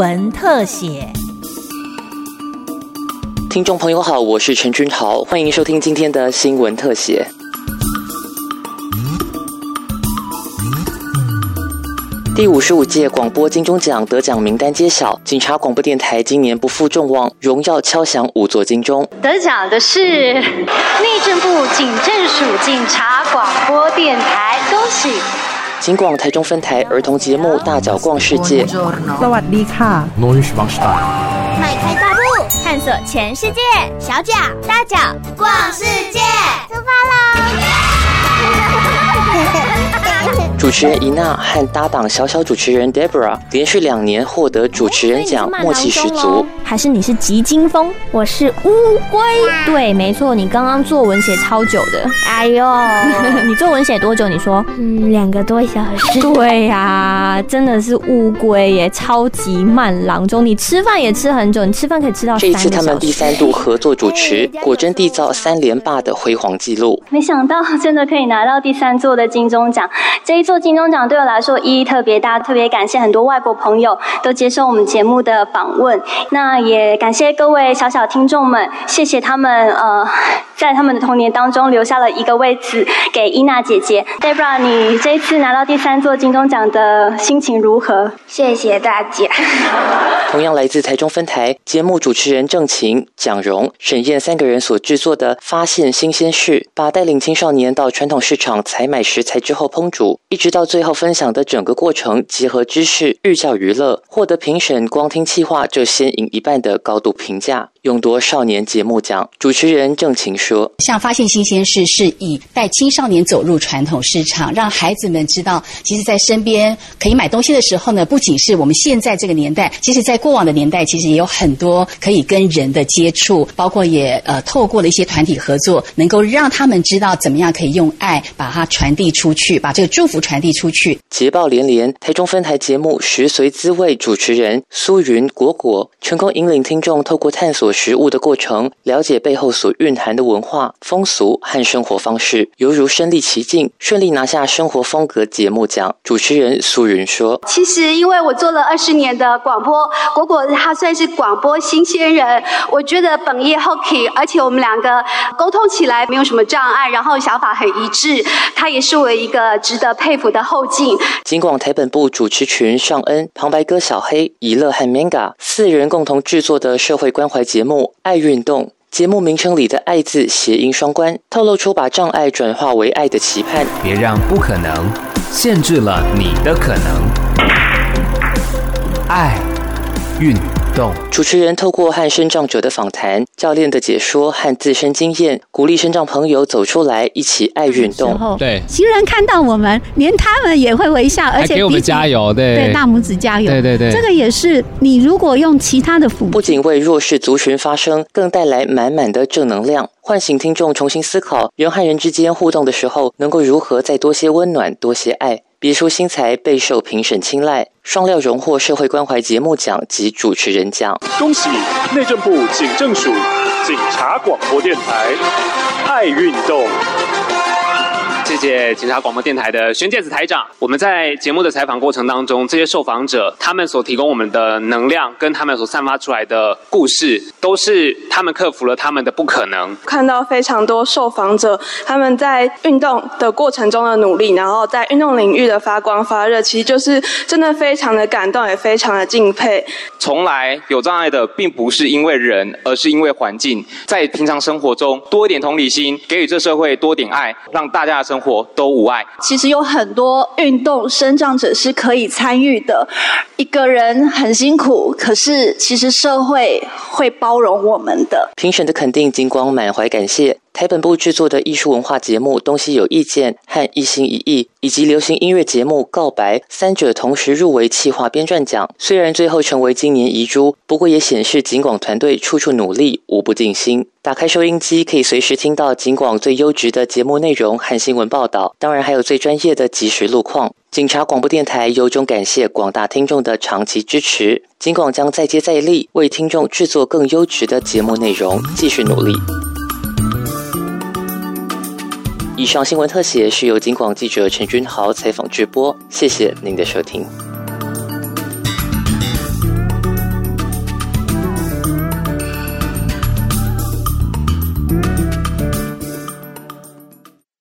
闻特写。听众朋友好，我是陈君豪，欢迎收听今天的新闻特写。第五十五届广播金钟奖得奖名单揭晓，警察广播电台今年不负众望，荣耀敲响五座金钟。得奖的是内政部警政署警察广播电台，恭喜！警广台中分台儿童节目《大脚逛世界》。สวัสดีค่ะ 迈开大步，探索全世界，小脚大脚逛世界，出发喽！ 主持人伊娜和搭档小小主持人 Debra 连续两年获得主持人奖，默契十足。还是你是急惊风？我是乌龟。对，没错，你刚刚作文写超久的。哎呦，你作文写多久？你说？嗯，两个多小时。对呀，真的是乌龟耶，超级慢郎中。你吃饭也吃很久，你吃饭可以吃到这一次他们第三度合作主持，果真缔造三连霸的辉煌纪录。没想到真的可以拿到第三座的金钟奖，这一座金钟奖对我来说意义特别大，特别感谢很多外国朋友都接受我们节目的访问。那也感谢各位小小听众们，谢谢他们呃，在他们的童年当中留下了一个位置给伊娜姐姐。Debra，你这一次拿到第三座金钟奖的心情如何？谢谢大家。同样来自台中分台节目主持人郑晴、蒋荣、沈燕三个人所制作的《发现新鲜事》，把带领青少年到传统市场采买食材之后烹煮，一直到最后分享的整个过程，结合知识、寓教于乐，获得评审光听气话就先赢一半的高度评价。勇夺少年节目奖，主持人郑晴说：“像发现新鲜事，是以带青少年走入传统市场，让孩子们知道，其实，在身边可以买东西的时候呢，不仅是我们现在这个年代，其实，在过往的年代，其实也有很多可以跟人的接触，包括也呃透过了一些团体合作，能够让他们知道怎么样可以用爱把它传递出去，把这个祝福传递出去。”捷报连连，台中分台节目《食随滋味》主持人苏云果果成功引领听众透过探索。食物的过程，了解背后所蕴含的文化、风俗和生活方式，犹如身临其境，顺利拿下生活风格节目奖。主持人苏云说：“其实，因为我做了二十年的广播，果果他算是广播新鲜人，我觉得本业 hockey，而且我们两个沟通起来没有什么障碍，然后想法很一致，他也是我一个值得佩服的后进。”尽管台本部主持群尚恩、旁白哥小黑、怡乐和 Manga 四人共同制作的社会关怀节节目。爱运动节目名称里的“爱”字谐音双关，透露出把障碍转化为爱的期盼。别让不可能限制了你的可能。爱运动主持人透过和生长者的访谈、教练的解说和自身经验，鼓励生长朋友走出来，一起爱运动。对，行人看到我们，连他们也会微笑，而且给我们加油。对，对，大拇指加油。对对对，这个也是你如果用其他的辅，不仅为弱势族群发声，更带来满满的正能量，唤醒听众重新思考人和人之间互动的时候，能够如何再多些温暖，多些爱。别出心裁，备受评审青睐，双料荣获社会关怀节目奖及主持人奖。恭喜内政部警政署警察广播电台爱运动。谢谢警察广播电台的宣介子台长。我们在节目的采访过程当中，这些受访者他们所提供我们的能量，跟他们所散发出来的故事，都是他们克服了他们的不可能。看到非常多受访者他们在运动的过程中的努力，然后在运动领域的发光发热，其实就是真的非常的感动，也非常的敬佩。从来有障碍的，并不是因为人，而是因为环境。在平常生活中多一点同理心，给予这社会多点爱，让大家的生活都无碍。其实有很多运动生长者是可以参与的。一个人很辛苦，可是其实社会会包容我们的。评审的肯定，金光满怀感谢。台本部制作的艺术文化节目《东西有意见》和《一心一意》，以及流行音乐节目《告白》，三者同时入围企划编撰奖。虽然最后成为今年遗珠，不过也显示警广团队处处努力，无不尽心。打开收音机，可以随时听到警广最优质的节目内容和新闻报道，当然还有最专业的即时路况。警察广播电台由衷感谢广大听众的长期支持，警广将再接再厉，为听众制作更优质的节目内容，继续努力。以上新闻特写是由金广记者陈君豪采访直播，谢谢您的收听。